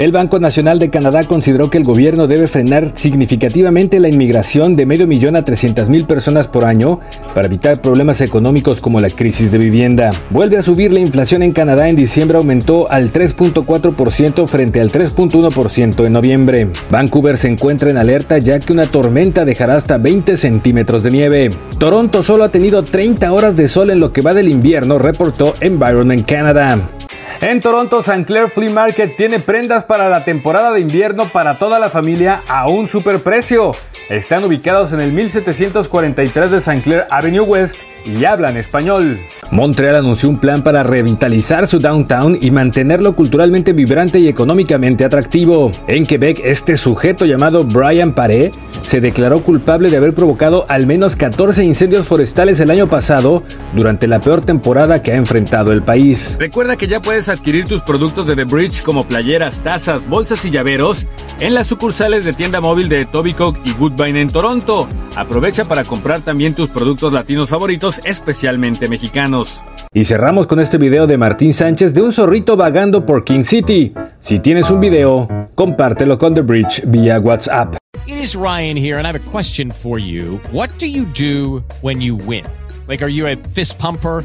El Banco Nacional de Canadá consideró que el gobierno debe frenar significativamente la inmigración de medio millón a 300 mil personas por año para evitar problemas económicos como la crisis de vivienda. Vuelve a subir la inflación en Canadá. En diciembre aumentó al 3.4% frente al 3.1% en noviembre. Vancouver se encuentra en alerta ya que una tormenta dejará hasta 20 centímetros de nieve. Toronto solo ha tenido 30 horas de sol en lo que va del invierno, reportó Environment Canada. En Toronto, St. Clair Flea Market tiene prendas para la temporada de invierno para toda la familia a un superprecio. Están ubicados en el 1743 de St. Clair Avenue West y hablan español. Montreal anunció un plan para revitalizar su downtown y mantenerlo culturalmente vibrante y económicamente atractivo. En Quebec, este sujeto llamado Brian Paré se declaró culpable de haber provocado al menos 14 incendios forestales el año pasado durante la peor temporada que ha enfrentado el país. Recuerda que ya puedes adquirir tus productos de The Bridge como playeras, tazas, bolsas y llaveros en las sucursales de tienda móvil de Tobycock y Woodbine en Toronto. Aprovecha para comprar también tus productos latinos favoritos, especialmente mexicanos. Y cerramos con este video de Martín Sánchez de un zorrito vagando por King City. Si tienes un video, compártelo con The Bridge vía WhatsApp. It is Ryan here and I have a question for you. What do you do when you win? Like, are you a fist pumper?